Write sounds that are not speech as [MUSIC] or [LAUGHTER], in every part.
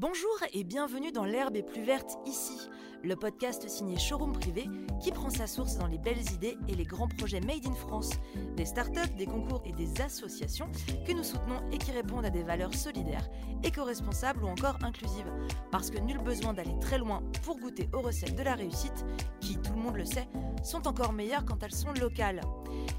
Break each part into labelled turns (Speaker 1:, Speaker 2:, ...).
Speaker 1: Bonjour et bienvenue dans L'herbe est plus verte ici, le podcast signé Showroom Privé qui prend sa source dans les belles idées et les grands projets made in France, des startups, des concours et des associations que nous soutenons et qui répondent à des valeurs solidaires, éco-responsables ou encore inclusives. Parce que nul besoin d'aller très loin pour goûter aux recettes de la réussite, qui, tout le monde le sait, sont encore meilleures quand elles sont locales.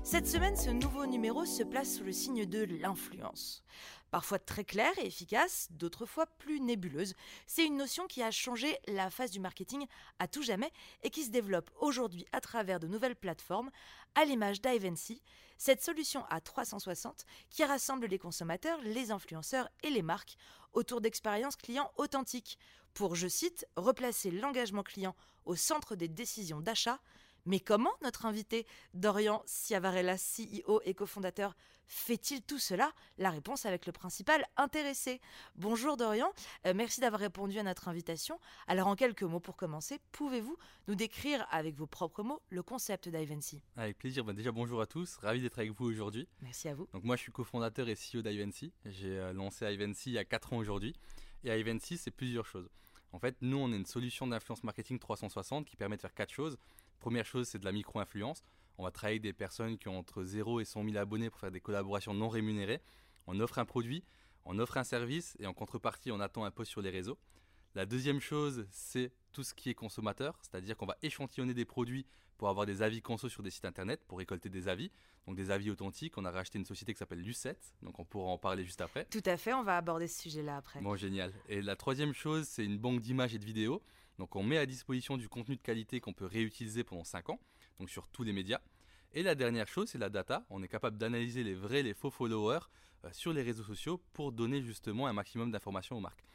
Speaker 1: Cette semaine, ce nouveau numéro se place sous le signe de l'influence. Parfois très claire et efficace, d'autres fois plus nébuleuse. C'est une notion qui a changé la face du marketing à tout jamais et qui se développe aujourd'hui à travers de nouvelles plateformes, à l'image d'Ivancy, cette solution à 360 qui rassemble les consommateurs, les influenceurs et les marques autour d'expériences clients authentiques pour, je cite, replacer l'engagement client au centre des décisions d'achat mais comment notre invité Dorian Ciavarella, CEO et cofondateur, fait-il tout cela? La réponse avec le principal intéressé. Bonjour Dorian, euh, merci d'avoir répondu à notre invitation. Alors en quelques mots pour commencer, pouvez-vous nous décrire avec vos propres mots le concept d'Ivancy
Speaker 2: Avec plaisir, bah, déjà bonjour à tous, ravi d'être avec vous aujourd'hui.
Speaker 1: Merci à vous.
Speaker 2: Donc moi je suis cofondateur et CEO d'Ivancy, j'ai euh, lancé Ivancy il y a 4 ans aujourd'hui. Et Ivancy c'est plusieurs choses. En fait, nous, on est une solution d'influence marketing 360 qui permet de faire quatre choses. Première chose, c'est de la micro-influence. On va travailler avec des personnes qui ont entre 0 et 100 000 abonnés pour faire des collaborations non rémunérées. On offre un produit, on offre un service et en contrepartie, on attend un post sur les réseaux. La deuxième chose, c'est tout ce qui est consommateur, c'est-à-dire qu'on va échantillonner des produits pour avoir des avis conso sur des sites internet, pour récolter des avis, donc des avis authentiques. On a racheté une société qui s'appelle Lucette, donc on pourra en parler juste après.
Speaker 1: Tout à fait, on va aborder ce sujet-là après.
Speaker 2: Bon, génial. Et la troisième chose, c'est une banque d'images et de vidéos. Donc on met à disposition du contenu de qualité qu'on peut réutiliser pendant 5 ans, donc sur tous les médias. Et la dernière chose, c'est la data. On est capable d'analyser les vrais, les faux followers euh, sur les réseaux sociaux pour donner justement un maximum d'informations aux marques.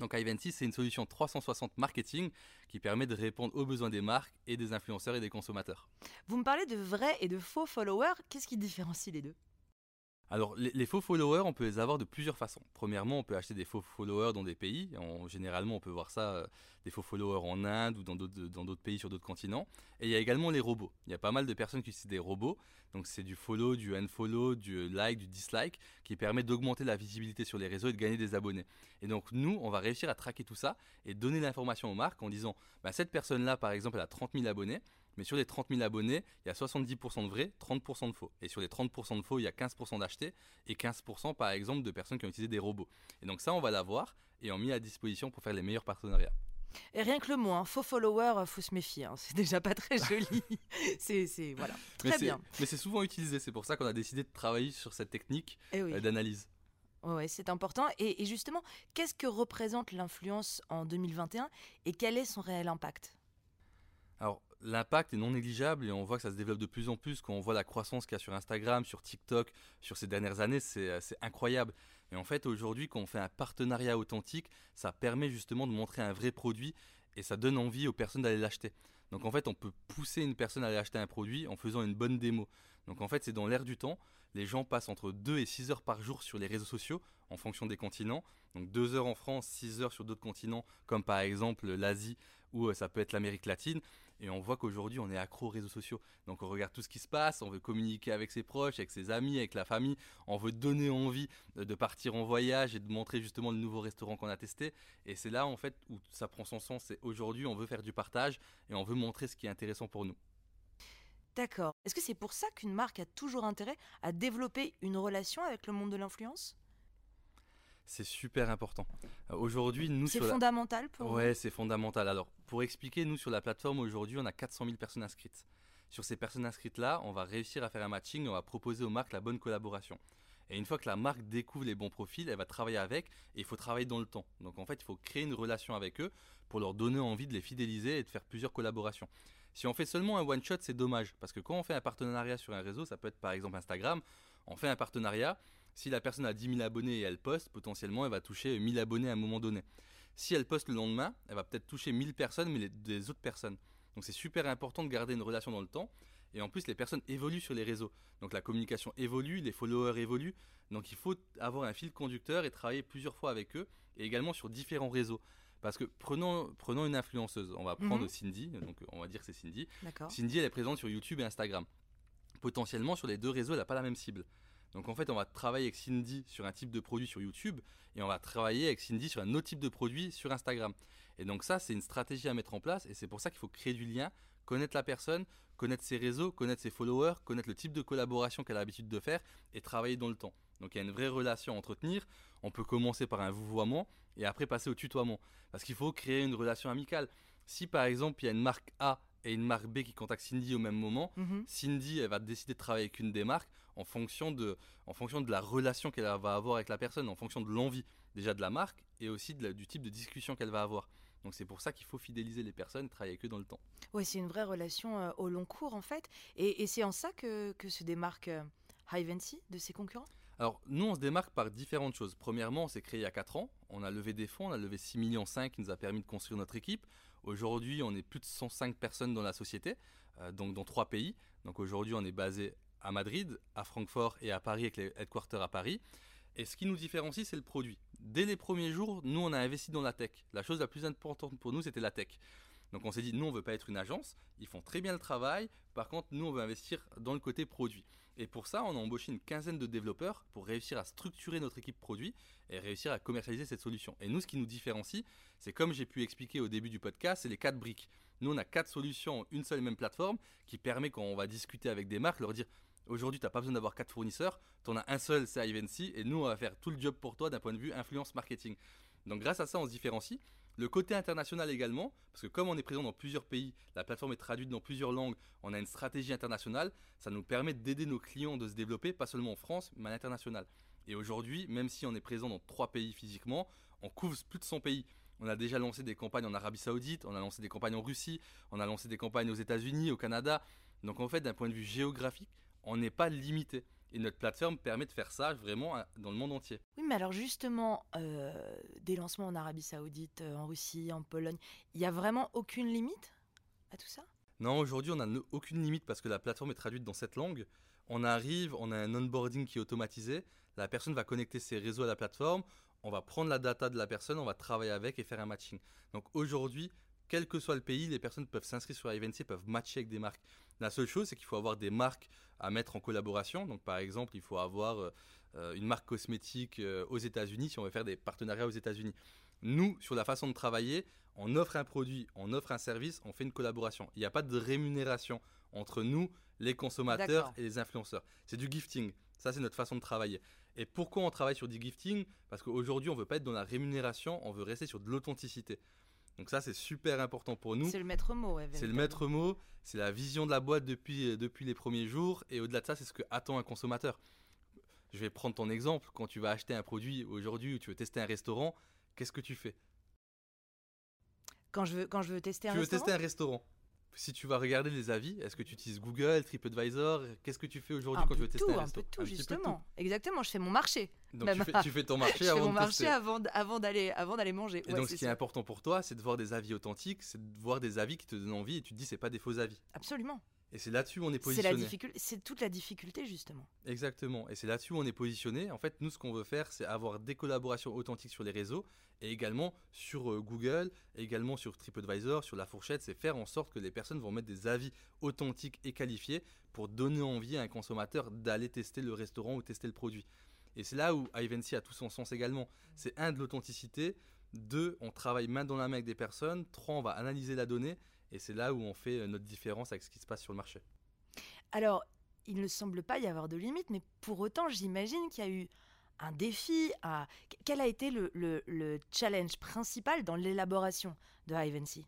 Speaker 2: Donc Ivancy, c'est une solution 360 marketing qui permet de répondre aux besoins des marques et des influenceurs et des consommateurs.
Speaker 1: Vous me parlez de vrais et de faux followers. Qu'est-ce qui différencie les deux?
Speaker 2: Alors, les, faux followers, on peut les avoir de plusieurs façons. Premièrement, on peut acheter des faux followers dans des pays. généralement, on peut voir ça, euh, des faux followers en Inde ou dans d'autres pays sur d'autres continents. Et il y a également les robots. Il y a pas mal de personnes qui utilisent des robots. Donc, c'est du follow, du unfollow, du like, du dislike, qui permet d'augmenter la visibilité sur les réseaux et de gagner des abonnés. Et donc, nous, on va réussir à traquer tout ça et donner l'information aux marques en disant, bah, cette personne-là, par exemple, elle a 30 000 abonnés. Mais sur les 30 000 abonnés, il y a 70% de vrais, 30% de faux. Et sur les 30% de faux, il y a 15% d'achetés et 15% par exemple de personnes qui ont utilisé des robots. Et donc ça, on va l'avoir et on met à disposition pour faire les meilleurs partenariats.
Speaker 1: Et rien que le mot, hein, faux follower, euh, faut se méfier. Hein. c'est déjà pas très joli. [LAUGHS] c'est voilà, très bien.
Speaker 2: Mais c'est souvent utilisé. C'est pour ça qu'on a décidé de travailler sur cette technique eh euh, d'analyse.
Speaker 1: Oui, c'est important. Et, et justement, qu'est-ce que représente l'influence en 2021 et quel est son réel impact?
Speaker 2: Alors, l'impact est non négligeable et on voit que ça se développe de plus en plus. Quand on voit la croissance qu'il y a sur Instagram, sur TikTok, sur ces dernières années, c'est euh, incroyable. Et en fait, aujourd'hui, quand on fait un partenariat authentique, ça permet justement de montrer un vrai produit et ça donne envie aux personnes d'aller l'acheter. Donc en fait, on peut pousser une personne à aller acheter un produit en faisant une bonne démo. Donc en fait, c'est dans l'air du temps. Les gens passent entre 2 et 6 heures par jour sur les réseaux sociaux en fonction des continents. Donc 2 heures en France, 6 heures sur d'autres continents comme par exemple l'Asie ou euh, ça peut être l'Amérique latine. Et on voit qu'aujourd'hui, on est accro aux réseaux sociaux. Donc on regarde tout ce qui se passe, on veut communiquer avec ses proches, avec ses amis, avec la famille. On veut donner envie de partir en voyage et de montrer justement le nouveau restaurant qu'on a testé. Et c'est là en fait où ça prend son sens. C'est aujourd'hui, on veut faire du partage et on veut montrer ce qui est intéressant pour nous.
Speaker 1: D'accord. Est-ce que c'est pour ça qu'une marque a toujours intérêt à développer une relation avec le monde de l'influence?
Speaker 2: C'est super important. Euh, aujourd'hui, nous
Speaker 1: c'est fondamental pour.
Speaker 2: Ouais, c'est fondamental. Alors, pour expliquer, nous sur la plateforme aujourd'hui, on a 400 000 personnes inscrites. Sur ces personnes inscrites là, on va réussir à faire un matching, on va proposer aux marques la bonne collaboration. Et une fois que la marque découvre les bons profils, elle va travailler avec et il faut travailler dans le temps. Donc en fait, il faut créer une relation avec eux pour leur donner envie de les fidéliser et de faire plusieurs collaborations. Si on fait seulement un one shot, c'est dommage parce que quand on fait un partenariat sur un réseau, ça peut être par exemple Instagram, on fait un partenariat, si la personne a 10 000 abonnés et elle poste, potentiellement elle va toucher 1000 abonnés à un moment donné. Si elle poste le lendemain, elle va peut-être toucher 1000 personnes mais des autres personnes. Donc c'est super important de garder une relation dans le temps. Et en plus, les personnes évoluent sur les réseaux. Donc la communication évolue, les followers évoluent. Donc il faut avoir un fil conducteur et travailler plusieurs fois avec eux, et également sur différents réseaux. Parce que prenons, prenons une influenceuse, on va prendre mhm. Cindy, donc on va dire que c'est Cindy. Cindy, elle est présente sur YouTube et Instagram. Potentiellement, sur les deux réseaux, elle n'a pas la même cible. Donc en fait, on va travailler avec Cindy sur un type de produit sur YouTube et on va travailler avec Cindy sur un autre type de produit sur Instagram. Et donc ça, c'est une stratégie à mettre en place et c'est pour ça qu'il faut créer du lien, connaître la personne, connaître ses réseaux, connaître ses followers, connaître le type de collaboration qu'elle a l'habitude de faire et travailler dans le temps. Donc il y a une vraie relation à entretenir. On peut commencer par un vouvoiement et après passer au tutoiement. Parce qu'il faut créer une relation amicale. Si par exemple il y a une marque A et une marque B qui contactent Cindy au même moment,
Speaker 1: Mhm.
Speaker 2: Cindy elle va décider de travailler avec une des marques en fonction de, en fonction de la relation qu'elle va avoir avec la personne, en fonction de l'envie déjà de la marque et aussi de la- du type de discussion qu'elle va avoir. Donc c'est pour ça qu'il faut fidéliser les personnes, travailler avec eux dans le temps.
Speaker 1: Oui, c'est une vraie relation euh, au long cours en fait. Et, et c'est en ça que, que se démarque euh, Hivency de ses concurrents?
Speaker 2: Alors, nous, on se démarque par différentes choses. Premièrement, on s'est créé il y a 4 ans. On a levé des fonds, on a levé 6 millions 5 qui nous a permis de construire notre équipe. Aujourd'hui, on est plus de 105 personnes dans la société, euh, donc dans trois pays. Donc aujourd'hui, on est basé à Madrid, à Francfort et à Paris avec les headquarters à Paris. Et ce qui nous différencie, c'est le produit. Dès les premiers jours, nous, on a investi dans la tech. La chose la plus importante pour nous, c'était la tech. Donc on s'est dit, nous, on veut pas être une agence. Ils font très bien le travail. Par contre, nous, on veut investir dans le côté produit. Et pour ça, on a embauché une quinzaine de développeurs pour réussir à structurer notre équipe produit et réussir à commercialiser cette solution. Et nous, ce qui nous différencie, c'est comme j'ai pu expliquer au début du podcast, c'est les quatre briques. Nous, on a quatre solutions, une seule et même plateforme qui permet quand on va discuter avec des marques, leur dire aujourd'hui, tu n'as pas besoin d'avoir quatre fournisseurs, tu en as un seul, c'est Ivancy, et nous, on va faire tout le job pour toi d'un point de vue influence marketing. Donc grâce à ça, on se différencie. Le côté international également, parce que comme on est présent dans plusieurs pays, la plateforme est traduite dans plusieurs langues, on a une stratégie internationale, ça nous permet d'aider nos clients de se développer, pas seulement en France, mais à l'international. Et aujourd'hui, même si on est présent dans trois pays physiquement, on couvre plus de 100 pays. On a déjà lancé des campagnes en Arabie Saoudite, on a lancé des campagnes en Russie, on a lancé des campagnes aux États-Unis, au Canada. Donc en fait, d'un point de vue géographique, on n'est pas limité. Et notre plateforme permet de faire ça vraiment à- dans le monde entier.
Speaker 1: Oui, mais alors justement, euh, des lancements en Arabie Saoudite, euh, en Russie, en Pologne, il n'y a vraiment aucune limite à tout ça?
Speaker 2: Non, aujourd'hui, on n'a aucune limite parce que la plateforme est traduite dans cette langue. On arrive, on a un onboarding qui est automatisé. La personne va connecter ses réseaux à la plateforme. On va prendre la data de la personne, on va travailler avec et faire un matching. Donc aujourd'hui, quel que soit le pays, les personnes peuvent s'inscrire sur Ivancy, peuvent matcher avec des marques. La seule chose, c'est qu'il faut avoir des marques à mettre en collaboration. Donc par exemple, il faut avoir euh, euh, une marque cosmétique euh, aux États-Unis si on veut faire des partenariats aux États-Unis. Nous, sur la façon de travailler, on offre un produit, on offre un service, on fait une collaboration. Il n'y a pas de rémunération entre nous, les consommateurs et les influenceurs. C'est du gifting. Ça, c'est notre façon de travailler. Et pourquoi on travaille sur du gifting? Parce qu'aujourd'hui, on veut pas être dans la rémunération, on veut rester sur de l'authenticité. Donc ça, c'est super important pour nous.
Speaker 1: C'est le maître mot, ouais,
Speaker 2: C'est le maître mot, c'est la vision de la boîte depuis, euh, depuis les premiers jours. Et au-delà de ça, c'est ce que attend un consommateur. Je vais prendre ton exemple. Quand tu vas acheter un produit aujourd'hui ou tu veux tester un restaurant, qu'est-ce que tu fais?
Speaker 1: Quand je veux, quand je veux tester un
Speaker 2: Tu veux
Speaker 1: restaurant?
Speaker 2: tester un restaurant. Si tu vas regarder les avis, est-ce que tu utilises Google, TripAdvisor? Qu'est-ce que tu fais aujourd'hui quand tu veux tester
Speaker 1: tout,
Speaker 2: un
Speaker 1: un peu de tout,
Speaker 2: Un petit peu de
Speaker 1: justement. Exactement, je fais mon marché.
Speaker 2: Donc tu fais, tu fais ton [LAUGHS] marché
Speaker 1: je fais
Speaker 2: avant
Speaker 1: mon
Speaker 2: de
Speaker 1: marché avant, d'aller avant d'aller manger.
Speaker 2: Et
Speaker 1: Ouais,
Speaker 2: donc ce qui est important pour toi, c'est de voir des avis authentiques, c'est de voir des avis qui te donnent envie et tu te dis c'est pas des faux avis.
Speaker 1: Absolument.
Speaker 2: Et c'est là-dessus où on est positionné.
Speaker 1: c'est toute la difficulté justement.
Speaker 2: Exactement. Et c'est là-dessus où on est positionné. En fait, nous, ce qu'on veut faire, c'est avoir des collaborations authentiques sur les réseaux et également sur euh, Google, également sur TripAdvisor, sur La Fourchette. C'est faire en sorte que les personnes vont mettre des avis authentiques et qualifiés pour donner envie à un consommateur d'aller tester le restaurant ou tester le produit. Et c'est là où Ivancy a tout son sens également. C'est un de l'authenticité, deux, on travaille main dans la main avec des personnes, trois, on va analyser la donnée. Et c'est là où on fait euh, notre différence avec ce qui se passe sur le marché.
Speaker 1: Alors, il ne semble pas y avoir de limite, mais pour autant, j'imagine qu'il y a eu un défi. À... Quel a été le, le- le challenge principal dans l'élaboration de Ivancy?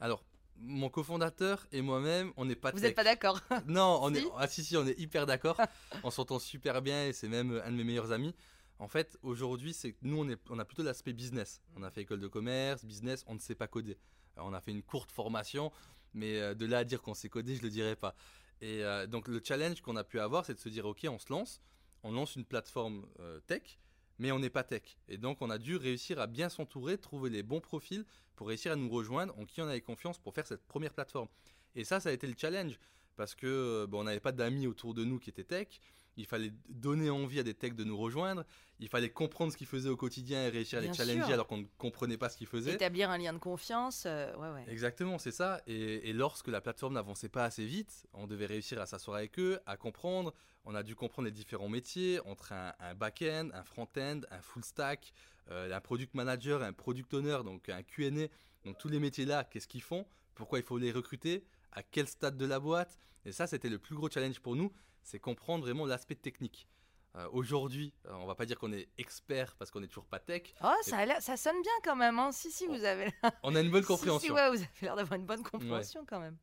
Speaker 2: Alors, mon cofondateur et moi-même, on n'est pas
Speaker 1: Vous n'êtes pas d'accord [LAUGHS]
Speaker 2: Non, on
Speaker 1: Si
Speaker 2: est ah si si, on est hyper d'accord. on s'entend super bien et c'est même un de mes meilleurs amis. En fait, aujourd'hui, c'est nous on est on a plutôt l'aspect business. On a fait école de commerce, business, on ne sait pas coder. Alors, on a fait une courte formation, mais euh, de là à dire qu'on sait coder, je le dirais pas. Et euh, donc le challenge qu'on a pu avoir, c'est de se dire OK, on se lance, on lance une plateforme euh, tech, mais on n'est pas tech. Et donc on a dû réussir à bien s'entourer, trouver les bons profils pour réussir à nous rejoindre, en qui on avait confiance pour faire cette première plateforme. Et ça, ça a été le challenge parce que euh, bon, on n'avait pas d'amis autour de nous qui étaient tech. Il fallait donner envie à des techs de nous rejoindre, il fallait comprendre ce qu'ils faisaient au quotidien et réussir à les challenger alors qu'on ne comprenait pas ce qu'ils faisaient.
Speaker 1: Établir un lien de confiance, euh, ouais, ouais.
Speaker 2: Exactement, c'est ça. Et, lorsque la plateforme n'avançait pas assez vite, on devait réussir à s'asseoir avec eux, à comprendre. On a dû comprendre les différents métiers entre un, back-end, un front-end, un full stack, euh, un product manager, un product owner, donc un Q&A. Donc tous les métiers-là, qu'est-ce qu'ils font? Pourquoi il faut les recruter? À quel stade de la boîte? Et ça, c'était le plus gros challenge pour nous c'est comprendre vraiment l'aspect technique. Euh, aujourd'hui, on euh, on va pas dire qu'on est expert parce qu'on n'est toujours pas tech.
Speaker 1: Oh, ça, ça sonne bien quand même. Hein. Si, si, vous avez. [LAUGHS]
Speaker 2: on a une bonne [LAUGHS] compréhension.
Speaker 1: vous avez l'air d'avoir une bonne compréhension quand même.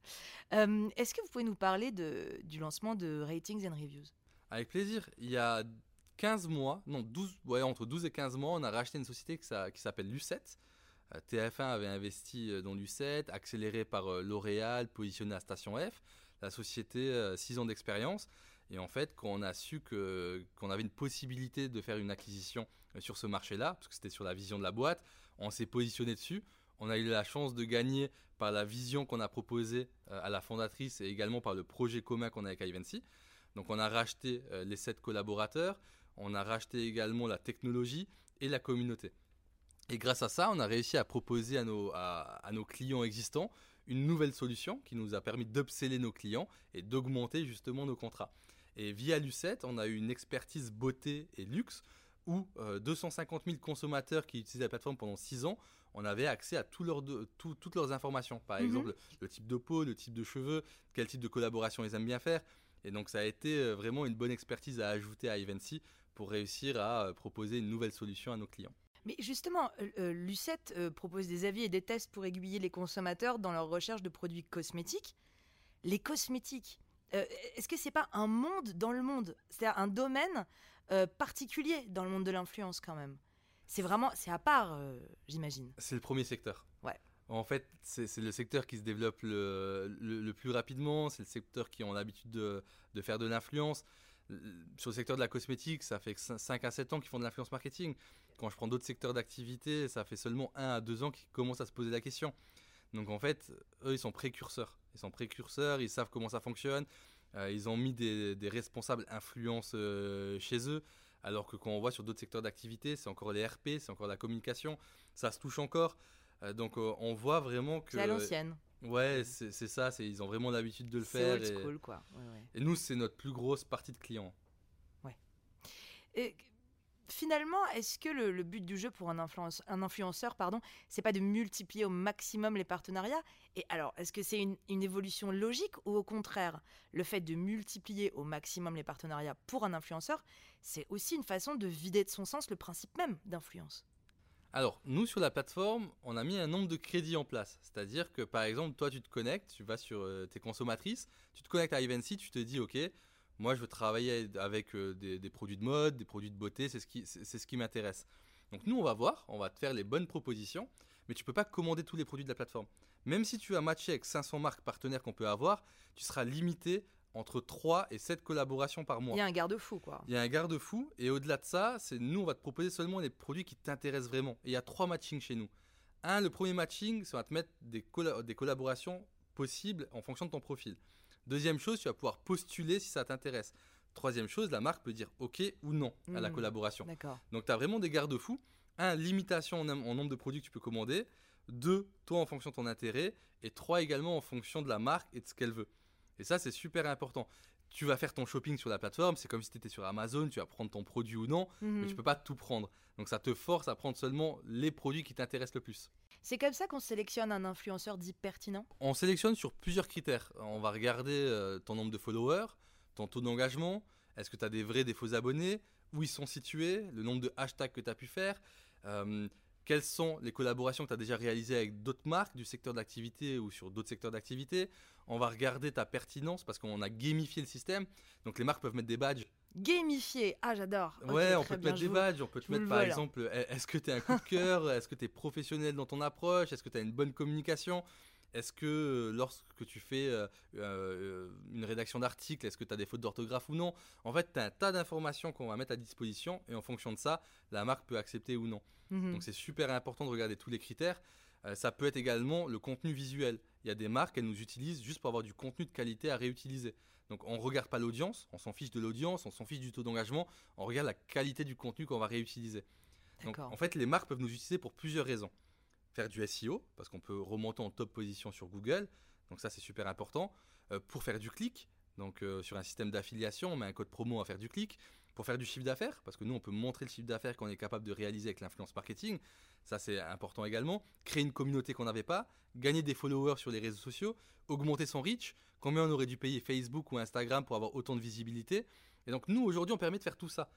Speaker 1: Euh, est-ce que vous pouvez nous parler de, du lancement de Ratings and Reviews?
Speaker 2: Avec plaisir. Il y a 15 mois, non, 12, ouais, entre 12 et 15 mois, on a racheté une société qui s'appelle Lucet. TF1 avait investi dans Lucet, accéléré par L'Oréal, positionné à Station F. La société, 6 ans d'expérience. Et en fait, quand on a su qu'on avait une possibilité de faire une acquisition euh, sur ce marché-là, parce que c'était sur la vision de la boîte, on s'est positionné dessus. On a eu la chance de gagner par la vision qu'on a proposée euh, à la fondatrice et également par le projet commun qu'on a avec Ivancy. Donc on a racheté euh, les sept collaborateurs, on a racheté également la technologie et la communauté. Et grâce à ça, on a réussi à proposer à nos, à nos clients existants une nouvelle solution qui nous a permis d'upseller nos clients et d'augmenter justement nos contrats. Et via Lucette, on a eu une expertise beauté et luxe où 250 euh, 000 consommateurs qui utilisaient la plateforme pendant 6 ans, on avait accès à toutes leurs informations. Par mhm. exemple, le type de peau, le type de cheveux, quel type de collaboration ils aiment bien faire. Et donc, ça a été euh, vraiment une bonne expertise à ajouter à Evency pour réussir à euh, proposer une nouvelle solution à nos clients.
Speaker 1: Mais justement, Lucette propose des avis et des tests pour aiguiller les consommateurs dans leur recherche de produits cosmétiques. Les cosmétiques, euh, est-ce que c'est pas un monde dans le monde? C'est-à-dire un domaine euh, particulier dans le monde de l'influence quand même. C'est vraiment, c'est à part, euh, j'imagine.
Speaker 2: C'est le premier secteur.
Speaker 1: Ouais.
Speaker 2: En fait, c'est le secteur qui se développe le, plus rapidement, c'est le secteur qui ont l'habitude de, de, faire de l'influence. Sur le secteur de la cosmétique, ça fait 5 à 7 ans qu'ils font de l'influence marketing. Quand je prends d'autres secteurs d'activité, ça fait seulement 1 à 2 ans qu'ils commencent à se poser la question. Donc en fait, eux, ils sont précurseurs. Ils sont précurseurs, ils savent comment ça fonctionne. Euh, ils ont mis des, responsables influence euh, chez eux. Alors que quand on voit sur d'autres secteurs d'activité, c'est encore les RP, c'est encore la communication, ça se touche encore. Euh, donc on voit vraiment que.
Speaker 1: C'est à l'ancienne.
Speaker 2: Ouais, c'est ça, ils ont vraiment l'habitude de le faire.
Speaker 1: C'est old school, quoi.
Speaker 2: Et nous, c'est notre plus grosse partie de clients.
Speaker 1: Ouais. Et finalement, est-ce que le, but du jeu pour un, un influenceur, pardon, c'est pas de multiplier au maximum les partenariats? Et alors, est-ce que c'est une, évolution logique ou au contraire, le fait de multiplier au maximum les partenariats pour un influenceur, c'est aussi une façon de vider de son sens le principe même d'influence?
Speaker 2: Alors, nous, sur la plateforme, on a mis un nombre de crédits en place. C'est-à-dire que, par exemple, toi, tu te connectes, tu vas sur euh, tes consommatrices, tu te connectes à Evency, tu te dis, OK, moi, je veux travailler avec euh, des, produits de mode, des produits de beauté, c'est ce qui, c'est, ce qui m'intéresse. Donc nous, on va voir, on va te faire les bonnes propositions, mais tu peux pas commander tous les produits de la plateforme. Même si tu as matché avec 500 marques partenaires qu'on peut avoir, tu seras limité entre 3 et 7 collaborations par mois.
Speaker 1: Il y a un garde-fou, quoi.
Speaker 2: Il y a un garde-fou, et au-delà de ça, c'est nous, on va te proposer seulement les produits qui t'intéressent vraiment. Et il y a trois matchings chez nous. Un, le premier matching, c'est on va te mettre des, des collaborations possibles en fonction de ton profil. Deuxième chose, tu vas pouvoir postuler si ça t'intéresse. Troisième chose, la marque peut dire OK ou non à la mmh. collaboration. Donc tu as vraiment des garde-fous. Un, limitation en, nombre de produits que tu peux commander. Deux, toi en fonction de ton intérêt. Et trois, également en fonction de la marque et de ce qu'elle veut. Et ça, c'est super important. Tu vas faire ton shopping sur la plateforme, c'est comme si tu étais sur Amazon, tu vas prendre ton produit ou non, mais mmh. tu peux pas tout prendre. Donc ça te force à prendre seulement les produits qui t'intéressent le plus.
Speaker 1: C'est comme ça qu'on sélectionne un influenceur dit pertinent?
Speaker 2: On sélectionne sur plusieurs critères. On va regarder euh, ton nombre de followers, ton taux d'engagement, est-ce que tu as des vrais, des faux abonnés, où ils sont situés, le nombre de hashtags que tu as pu faire, euh, quelles sont les collaborations que tu as déjà réalisées avec d'autres marques du secteur d'activité ou sur d'autres secteurs d'activité. On va regarder ta pertinence parce qu'on a gamifié le système. Donc les marques peuvent mettre des badges
Speaker 1: Gamifié, ah j'adore.
Speaker 2: Ouais, on peut te mettre des badges, on peut te mettre par exemple, est-ce que tu es un coup de cœur, [LAUGHS] est-ce que tu es professionnel dans ton approche, est-ce que tu as une bonne communication, est-ce que euh, lorsque tu fais euh, euh, une rédaction d'article, est-ce que tu as des fautes d'orthographe ou non? En fait, tu as un tas d'informations qu'on va mettre à disposition et en fonction de ça, la marque peut accepter ou non. Mhm. Donc c'est super important de regarder tous les critères. Euh, ça peut être également le contenu visuel. Il y a des marques, elles nous utilisent juste pour avoir du contenu de qualité à réutiliser. Donc on ne regarde pas l'audience, on s'en fiche de l'audience, on s'en fiche du taux d'engagement, on regarde la qualité du contenu qu'on va réutiliser. Donc en fait, les marques peuvent nous utiliser pour plusieurs raisons. Faire du SEO, parce qu'on peut remonter en top position sur Google, donc ça c'est super important. Euh, pour faire du clic, donc euh, sur un système d'affiliation, on met un code promo à faire du clic. Pour faire du chiffre d'affaires, parce que nous on peut montrer le chiffre d'affaires qu'on est capable de réaliser avec l'influence marketing, ça c'est important également. Créer une communauté qu'on n'avait pas, gagner des followers sur les réseaux sociaux, augmenter son reach. Combien on aurait dû payer Facebook ou Instagram pour avoir autant de visibilité Et donc nous aujourd'hui on permet de faire tout ça.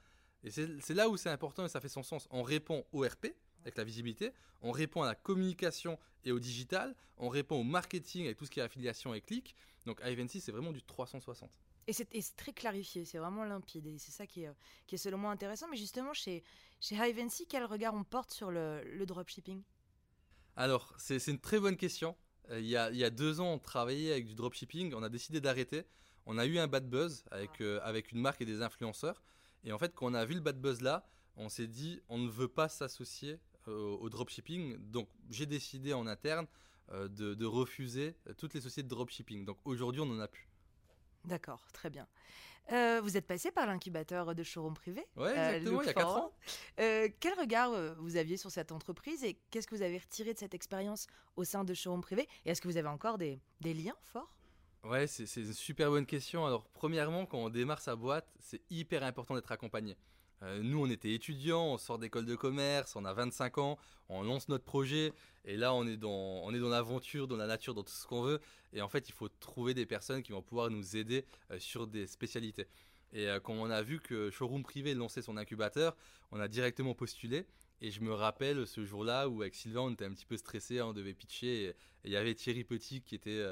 Speaker 2: Et c'est là où c'est important et ça fait son sens. On répond au RP avec la visibilité, on répond à la communication et au digital, on répond au marketing avec tout ce qui est affiliation et clic. Donc Ivancy c'est vraiment du 360.
Speaker 1: Et c'est très clarifié, c'est vraiment limpide. Et c'est ça qui est, qui est selon moi intéressant. Mais justement, chez, chez Hivency, quel regard on porte sur le, le dropshipping?
Speaker 2: Alors, c'est une très bonne question. Euh, il, y a, il y, a, deux ans, on travaillait avec du dropshipping. On a décidé d'arrêter. On a eu un bad buzz avec, ah. euh, avec une marque et des influenceurs. Et en fait, quand on a vu le bad buzz là, on s'est dit, on ne veut pas s'associer euh, au dropshipping. Donc, j'ai décidé en interne de, de, refuser toutes les sociétés de dropshipping. Donc, aujourd'hui, on n'en a plus.
Speaker 1: D'accord, très bien. Euh, vous êtes passé par l'incubateur de showroom privé
Speaker 2: Oui, euh, exactement, il y a 4 ans.
Speaker 1: Euh, quel regard vous aviez sur cette entreprise et qu'est-ce que vous avez retiré de cette expérience au sein de showroom privé? Et est-ce que vous avez encore des, des liens forts?
Speaker 2: Ouais, c'est une super bonne question. Alors, premièrement, quand on démarre sa boîte, c'est hyper important d'être accompagné. Euh, nous, on était étudiants, on sort d'école de commerce, on a 25 ans, on lance notre projet, et là, on est dans, l'aventure, dans la nature, dans tout ce qu'on veut. Et en fait, il faut trouver des personnes qui vont pouvoir nous aider euh, sur des spécialités. Et euh, quand on a vu que Showroom Privé lançait son incubateur, on a directement postulé. Et je me rappelle ce jour-là où avec Sylvain, on était un petit peu stressé, hein, on devait pitcher. Et il y avait Thierry Petit qui était,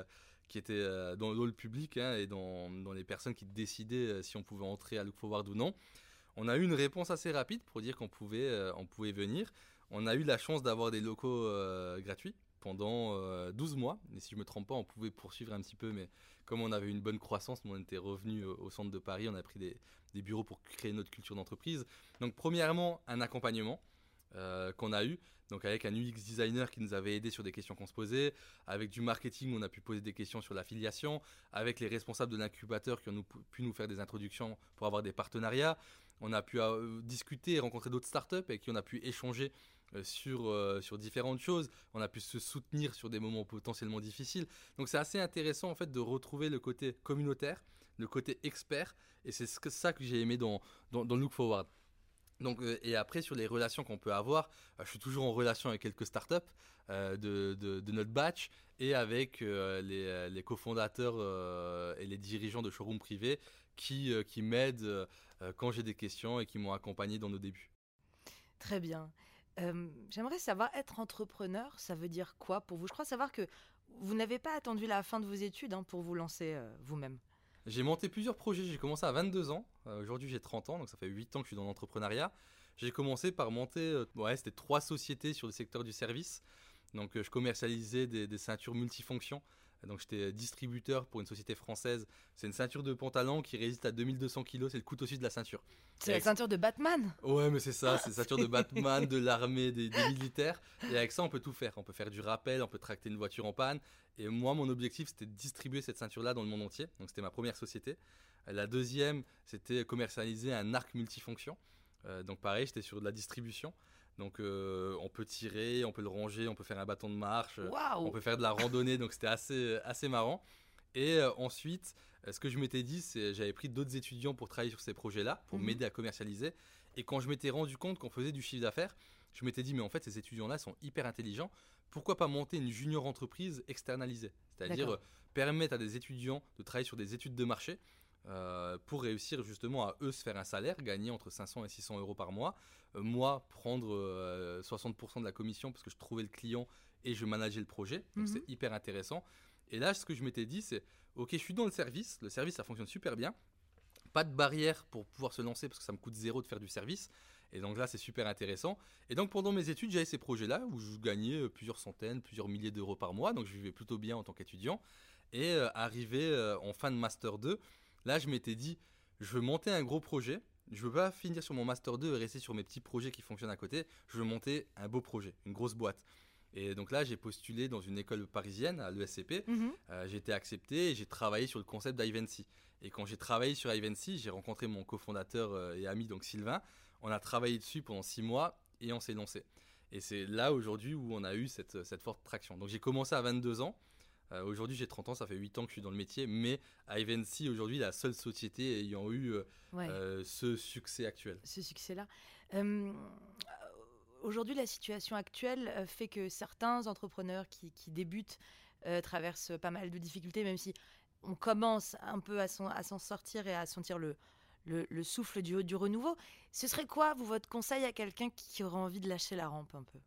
Speaker 2: qui était dans, le public hein, et dans, dans, les personnes qui décidaient si on pouvait entrer à Look Forward ou non. On a eu une réponse assez rapide pour dire qu'on pouvait, euh, pouvait venir. On a eu la chance d'avoir des locaux euh, gratuits pendant 12 euh, mois. Et si je me trompe pas, on pouvait poursuivre un petit peu, mais comme on avait une bonne croissance, on était revenu au, centre de Paris, on a pris des, bureaux pour créer notre culture d'entreprise. Donc premièrement, un accompagnement qu'on a eu. Donc avec un UX designer qui nous avait aidé sur des questions qu'on se posait, avec du marketing, on a pu poser des questions sur l'affiliation, avec les responsables de l'incubateur qui ont pu nous faire des introductions pour avoir des partenariats. On a pu euh, discuter et rencontrer d'autres startups avec qui on a pu échanger euh, sur, euh, sur différentes choses. On a pu se soutenir sur des moments potentiellement difficiles. Donc c'est assez intéressant en fait de retrouver le côté communautaire, le côté expert. Et c'est ça que j'ai aimé dans, dans, Look Forward. Donc, et après, sur les relations qu'on peut avoir, je suis toujours en relation avec quelques startups de, de, notre batch et avec les, les cofondateurs et les dirigeants de showroom privés qui, qui m'aident euh, quand j'ai des questions et qui m'ont accompagné dans nos débuts.
Speaker 1: Très bien. Euh, j'aimerais savoir, être entrepreneur, ça veut dire quoi pour vous? Je crois savoir que vous n'avez pas attendu la fin de vos études hein, pour vous lancer euh, vous-même.
Speaker 2: J'ai monté plusieurs projets. J'ai commencé à 22 ans. Aujourd'hui, j'ai 30 ans, donc ça fait 8 ans que je suis dans l'entrepreneuriat. J'ai commencé par monter, ouais, c'était trois sociétés sur le secteur du service. Donc, je commercialisais des, des ceintures multifonctions. Donc j'étais distributeur pour une société française. C'est une ceinture de pantalon qui résiste à 2200 kg, c'est le couteau suisse de la ceinture.
Speaker 1: C'est la ceinture de Batman
Speaker 2: Ouais, mais c'est ça, [LAUGHS] c'est la ceinture de Batman, de l'armée, des, militaires. Et avec ça, on peut tout faire. On peut faire du rappel, on peut tracter une voiture en panne. Et moi, mon objectif, c'était de distribuer cette ceinture-là dans le monde entier. Donc c'était ma première société. La deuxième, c'était commercialiser un arc multifonction. Euh, donc pareil, j'étais sur de la distribution. Donc euh, on peut tirer, on peut le ranger, on peut faire un bâton de marche, on peut faire de la randonnée, donc c'était assez, assez marrant. Et euh, ensuite, ce que je m'étais dit, c'est j'avais pris d'autres étudiants pour travailler sur ces projets-là, pour mhm. m'aider à commercialiser. Et quand je m'étais rendu compte qu'on faisait du chiffre d'affaires, je m'étais dit, mais en fait, ces étudiants-là sont hyper intelligents. Pourquoi pas monter une junior entreprise externalisée? C'est-à-dire permettre à des étudiants de travailler sur des études de marché euh, pour réussir justement à eux se faire un salaire, gagner entre 500 et 600 euros par mois. Euh, moi, prendre 60% euh, de la commission parce que je trouvais le client et je manageais le projet. Donc c'est mhm. hyper intéressant. Et là, ce que je m'étais dit, c'est ok, je suis dans le service, le service ça fonctionne super bien. Pas de barrière pour pouvoir se lancer parce que ça me coûte zéro de faire du service. Et donc là, c'est super intéressant. Et donc pendant mes études, j'avais ces projets-là où je gagnais plusieurs centaines, plusieurs milliers d'euros par mois. Donc je vivais plutôt bien en tant qu'étudiant. Et arrivé en fin de Master 2, Là, je m'étais dit, je veux monter un gros projet. Je veux pas finir sur mon master 2 et rester sur mes petits projets qui fonctionnent à côté. Je veux monter un beau projet, une grosse boîte. Et donc là, j'ai postulé dans une école parisienne, à l'ESCP.
Speaker 1: Mhm.
Speaker 2: Euh, j'ai été accepté et j'ai travaillé sur le concept d'Ivancy. Et quand j'ai travaillé sur Ivancy, j'ai rencontré mon cofondateur euh, et ami, donc Sylvain. On a travaillé dessus pendant six mois et on s'est lancé. Et c'est là aujourd'hui où on a eu cette, cette forte traction. Donc j'ai commencé à 22 ans. Euh, aujourd'hui j'ai 30 ans, ça fait 8 ans que je suis dans le métier. Mais Ivancy aujourd'hui la seule société ayant eu euh,
Speaker 1: Ouais.
Speaker 2: euh, ce succès actuel.
Speaker 1: ce succès-là. Euh, Aujourd'hui, la situation actuelle fait que certains entrepreneurs qui, qui débutent traversent pas mal de difficultés, même si on commence un peu à s'en à s'en sortir et à sentir le, le, le souffle du, du renouveau. Ce serait quoi, vous, votre conseil à quelqu'un qui aurait envie de lâcher la rampe un peu?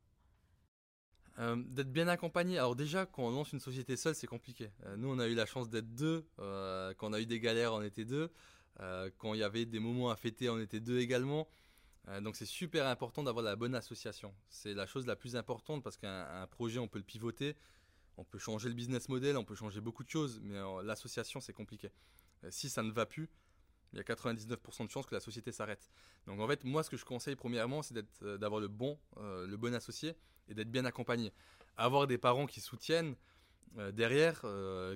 Speaker 2: Euh, d'être bien accompagné. Alors déjà, quand on lance une société seule, c'est compliqué. Euh, nous, on a eu la chance d'être deux. Euh, quand on a eu des galères, on était deux. Quand il y avait des moments à fêter, on était deux également. Donc c'est super important d'avoir la bonne association. C'est la chose la plus importante parce qu'un un projet, on peut le pivoter, on peut changer le business model, on peut changer beaucoup de choses, mais l'association, c'est compliqué. Si ça ne va plus, il y a 99% de chances que la société s'arrête. Donc en fait, moi, ce que je conseille premièrement, c'est euh, d'avoir le bon, euh, le bon associé et d'être bien accompagné. Avoir des parents qui soutiennent euh, derrière,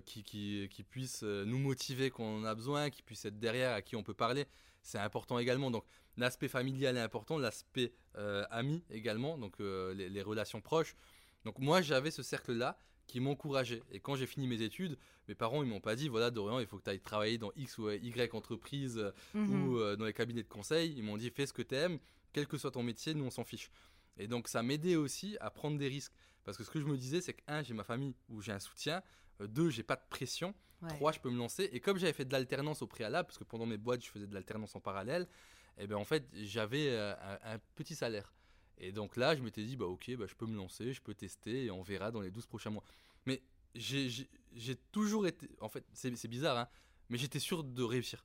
Speaker 2: qui, qui, puissent nous motiver quand on en a besoin, qui puissent être derrière, à qui on peut parler, c'est important également. Donc l'aspect familial est important, l'aspect ami également, donc les relations proches. Donc moi, j'avais ce cercle-là qui m'encourageait. Et quand j'ai fini mes études, mes parents, ils m'ont pas dit, voilà, Dorian, il faut que tu ailles travailler dans X ou Y entreprise euh,
Speaker 1: Mhm.
Speaker 2: ou euh, dans les cabinets de conseil. Ils m'ont dit fais ce que tu aimes, quel que soit ton métier, nous on s'en fiche. Et donc ça m'aidait aussi à prendre des risques. Parce que ce que je me disais, c'est que, un, j'ai ma famille où j'ai un soutien, euh, deux, j'ai pas de pression,
Speaker 1: Ouais.
Speaker 2: trois, je peux me lancer. Et comme j'avais fait de l'alternance au préalable, parce que pendant mes boîtes, je faisais de l'alternance en parallèle, et ben en fait, j'avais euh, un, un petit salaire. Et donc là, je m'étais dit, bah ok, bah, je peux me lancer, je peux tester, et on verra dans les 12 prochains mois. Mais j'ai- toujours été, en fait, c'est bizarre, hein, mais j'étais sûr de réussir.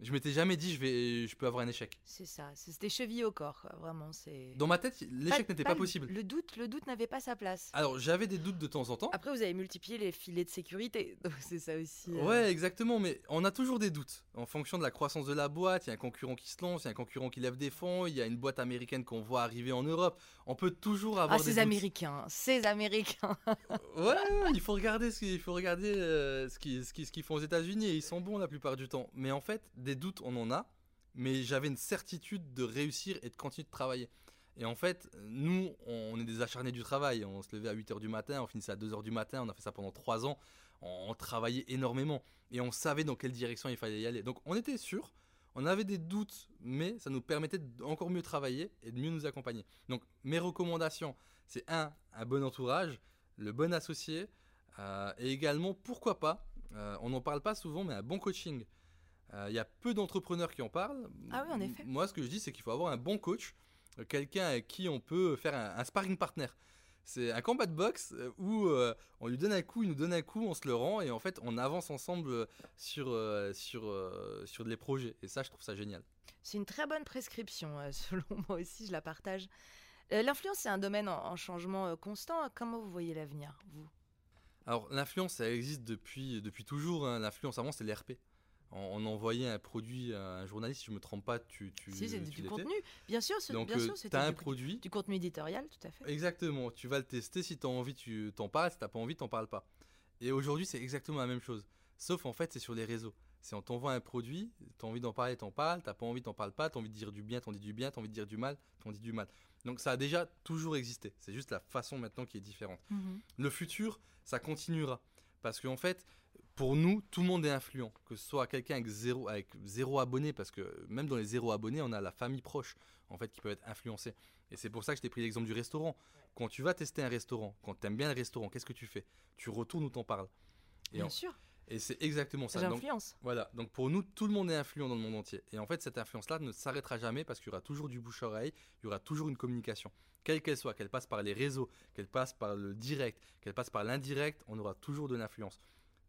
Speaker 2: Je m'étais jamais dit je vais, je peux avoir un échec.
Speaker 1: C'est ça, c'était cheville au corps, quoi, vraiment. c'est
Speaker 2: Dans ma tête, l'échec n'était pas,
Speaker 1: le-
Speaker 2: possible.
Speaker 1: Le doute, le doute n'avait pas sa place.
Speaker 2: Alors j'avais des doutes de temps en temps.
Speaker 1: Après, vous avez multiplié les filets de sécurité, [LAUGHS] donc c'est ça aussi. euh,
Speaker 2: Ouais, exactement, mais on a toujours des doutes. En fonction de la croissance de la boîte, il y a un concurrent qui se lance, il y a un concurrent qui lève des fonds, il y a une boîte américaine qu'on voit arriver en Europe. On peut toujours avoir
Speaker 1: Ah, ces. Américains, ces Américains. [LAUGHS]
Speaker 2: Ouais, il faut regarder ce qu'il faut regarder euh, ce qu'ils- ce qu'ils font aux États-Unis et ils sont bons la plupart du temps. Mais en fait, des doutes, on en a, mais j'avais une certitude de réussir et de continuer de travailler. Et en fait, nous, on est des acharnés du travail. On se levait à 8h du matin, on finissait à 2h du matin, on a fait ça pendant 3 ans. On, travaillait énormément et on savait dans quelle direction il fallait y aller. Donc on était sûr, on avait des doutes, mais ça nous permettait d'encore mieux travailler et de mieux nous accompagner. Donc mes recommandations, c'est un, un bon entourage, le bon associé, euh, et également, pourquoi pas, euh, on n'en parle pas souvent, mais un bon coaching. Euh, Il y a peu d'entrepreneurs qui en parlent.
Speaker 1: Ah oui, en effet.
Speaker 2: Moi, ce que je dis, c'est qu'il faut avoir un bon coach, euh, quelqu'un avec qui on peut faire un, un sparring partner. C'est un combat de boxe euh, où euh, on lui donne un coup, il nous donne un coup, on se le rend et en fait on avance ensemble euh, sur, euh, sur, euh, sur les projets. Et ça, je trouve ça génial.
Speaker 1: C'est une très bonne prescription, euh, [LAUGHS] selon moi aussi, je la partage. Euh, L'influence, c'est un domaine en, en changement euh, constant. Comment vous voyez l'avenir, vous?
Speaker 2: Alors l'influence, ça existe depuis, depuis toujours. hein. L'influence avant, c'était l'RP. On, envoyait un produit à un journaliste, si je me trompe pas, tu, tu,
Speaker 1: Si, c'est
Speaker 2: tu
Speaker 1: du contenu. Bien sûr, c'est-
Speaker 2: Donc
Speaker 1: bien sûr,
Speaker 2: tu
Speaker 1: c'était
Speaker 2: as un
Speaker 1: du,
Speaker 2: produit,
Speaker 1: du contenu éditorial, tout à fait.
Speaker 2: exactement, tu vas le tester, si tu as envie, tu t'en parles, si tu pas envie, t'en parles pas. Et aujourd'hui, c'est exactement la même chose. Sauf en fait, c'est sur les réseaux. C'est on t'envoie un produit, tu as envie d'en parler, t'en parles, t'as pas envie, t'en parles pas, t'as envie de dire du bien, t'en dis du bien, t'as envie de dire du mal, t'en dis du mal. Donc ça a déjà toujours existé. C'est juste la façon maintenant qui est différente.
Speaker 1: Mhm.
Speaker 2: Le futur, ça continuera. Parce qu'en fait, pour nous, tout le monde est influent. Que ce soit quelqu'un avec zéro, avec zéro abonné, parce que même dans les zéro abonnés, on a la famille proche, en fait, qui peut être influencée. Et c'est pour ça que je t'ai pris l'exemple du restaurant. Quand tu vas tester un restaurant, quand tu aimes bien le restaurant, qu'est-ce que tu fais? Tu retournes où t'en parles? Et,
Speaker 1: Bien
Speaker 2: en-
Speaker 1: sûr,
Speaker 2: et c'est exactement ça. Donc,
Speaker 1: j'influence.
Speaker 2: voilà, donc pour nous, tout le monde est influent dans le monde entier. Et en fait, cette influence-là ne s'arrêtera jamais parce qu'il y aura toujours du bouche-oreille, il y aura toujours une communication. Quelle qu'elle soit, qu'elle passe par les réseaux, qu'elle passe par le direct, qu'elle passe par l'indirect, on aura toujours de l'influence.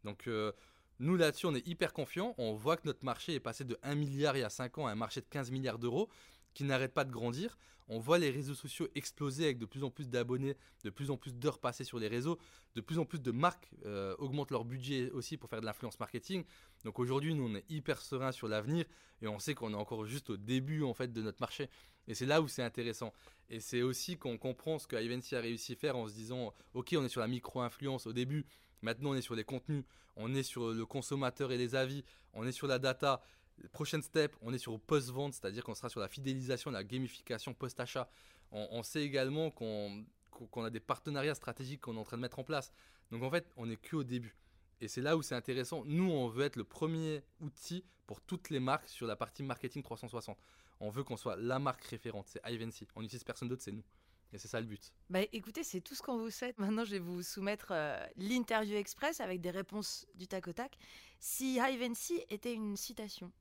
Speaker 2: Donc euh, nous là-dessus, on est hyper confiants. On voit que notre marché est passé de 1 milliard il y a 5 ans à un marché de 15 milliards d'euros qui n'arrête pas de grandir. On voit les réseaux sociaux exploser avec de plus en plus d'abonnés, de plus en plus d'heures passées sur les réseaux, de plus en plus de marques euh, augmentent leur budget aussi pour faire de l'influence marketing. Donc aujourd'hui, nous, on est hyper serein sur l'avenir et on sait qu'on est encore juste au début en fait de notre marché. Et c'est là où c'est intéressant. Et c'est aussi qu'on comprend ce que a réussi à faire en se disant, ok, on est sur la micro-influence au début, maintenant on est sur les contenus, on est sur le consommateur et les avis, on est sur la data. Prochaine step, on est sur post-vente, c'est-à-dire qu'on sera sur la fidélisation, la gamification post-achat. On, sait également qu'on a des partenariats stratégiques qu'on est en train de mettre en place. Donc en fait, on n'est qu'au début. Et c'est là où c'est intéressant. Nous, on veut être le premier outil pour toutes les marques sur la partie marketing 360. On veut qu'on soit la marque référente. C'est Ivancy. On n'utilise personne d'autre, c'est nous. Et c'est ça le but.
Speaker 1: Bah écoutez, c'est tout ce qu'on vous souhaite. Maintenant, je vais vous soumettre euh, l'interview express avec des réponses du tac au tac. Si Ivancy était une citation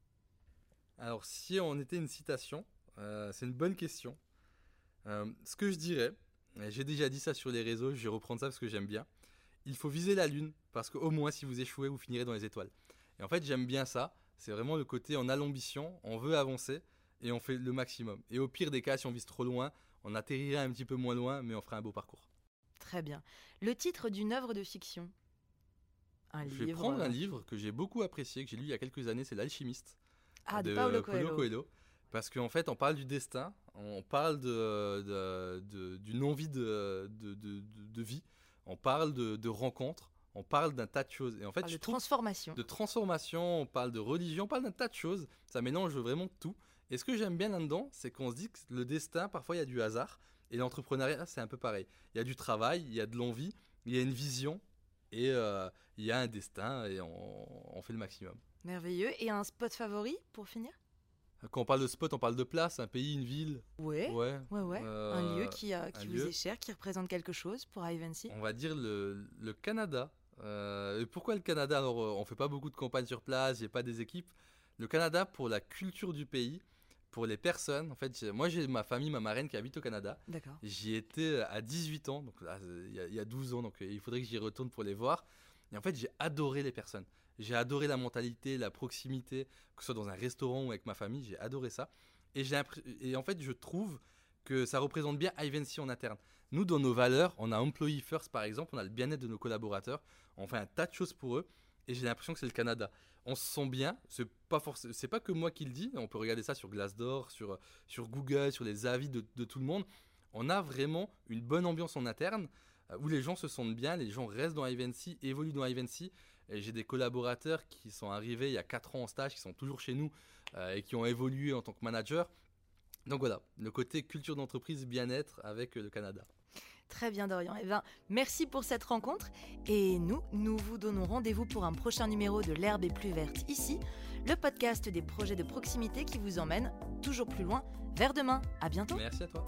Speaker 2: Alors, si on était une citation, euh, c'est une bonne question. Euh, ce que je dirais, j'ai déjà dit ça sur les réseaux, je vais reprendre ça parce que j'aime bien il faut viser la lune parce qu'au moins si vous échouez, vous finirez dans les étoiles. Et en fait, j'aime bien ça. C'est vraiment le côté on a l'ambition, on veut avancer et on fait le maximum. Et au pire des cas, si on vise trop loin, on atterrirait un petit peu moins loin, mais on fera un beau parcours.
Speaker 1: Très bien. Le titre d'une œuvre de fiction?
Speaker 2: Un Je vais prendre un livre que j'ai beaucoup apprécié, que j'ai lu il y a quelques années, c'est L'Alchimiste.
Speaker 1: Ah, de, Paulo, Coelho.
Speaker 2: Parce qu'en fait, on parle du destin, on parle d'une de, envie de, de, vie, on parle de, rencontres, on parle d'un tas de choses. Et en fait,
Speaker 1: de transformation.
Speaker 2: De transformation, on parle de religion, on parle d'un tas de choses. Ça mélange vraiment tout. Et ce que j'aime bien là-dedans, c'est qu'on se dit que le destin, parfois, il y a du hasard. Et l'entrepreneuriat, c'est un peu pareil. Il y a du travail, il y a de l'envie, il y a une vision, et euh, il y a un destin, et on, on fait le maximum.
Speaker 1: Merveilleux. Et un spot favori pour finir?
Speaker 2: Quand on parle de spot, on parle de place, un pays, une ville.
Speaker 1: Ouais. Ouais. ouais, euh, un lieu qui, euh, qui vous est cher, qui représente quelque chose pour Ivancy.
Speaker 2: On va dire le, le Canada. Euh, pourquoi le Canada? Alors, on fait pas beaucoup de campagnes sur place, il n'y a pas des équipes. Le Canada pour la culture du pays, pour les personnes. En fait, moi j'ai ma famille, ma marraine qui habite au Canada.
Speaker 1: D'accord.
Speaker 2: J'y étais à 18 ans, donc il y, y, a 12 ans, donc il faudrait que j'y retourne pour les voir. Et en fait, j'ai adoré les personnes. J'ai adoré la mentalité, la proximité, que ce soit dans un restaurant ou avec ma famille, j'ai adoré ça. Et, et en fait, je trouve que ça représente bien Ivancy en interne. Nous, dans nos valeurs, on a Employee First par exemple, on a le bien-être de nos collaborateurs, on fait un tas de choses pour eux, et j'ai l'impression que c'est le Canada. On se sent bien, c'est pas pas que moi qui le dis, on peut regarder ça sur Glassdoor, sur, Google, sur les avis de, tout le monde. On a vraiment une bonne ambiance en interne euh, où les gens se sentent bien, les gens restent dans Ivancy, évoluent dans Ivancy j'ai des collaborateurs qui sont arrivés il y a 4 ans en stage, qui sont toujours chez nous euh, et qui ont évolué en tant que manager. Donc voilà, le côté culture d'entreprise, bien-être avec le Canada.
Speaker 1: Très bien Dorian. Eh bien, merci pour cette rencontre et nous, nous vous donnons rendez-vous pour un prochain numéro de L'herbe est plus verte ici, le podcast des projets de proximité qui vous emmène toujours plus loin vers demain. À bientôt.
Speaker 2: Merci à toi.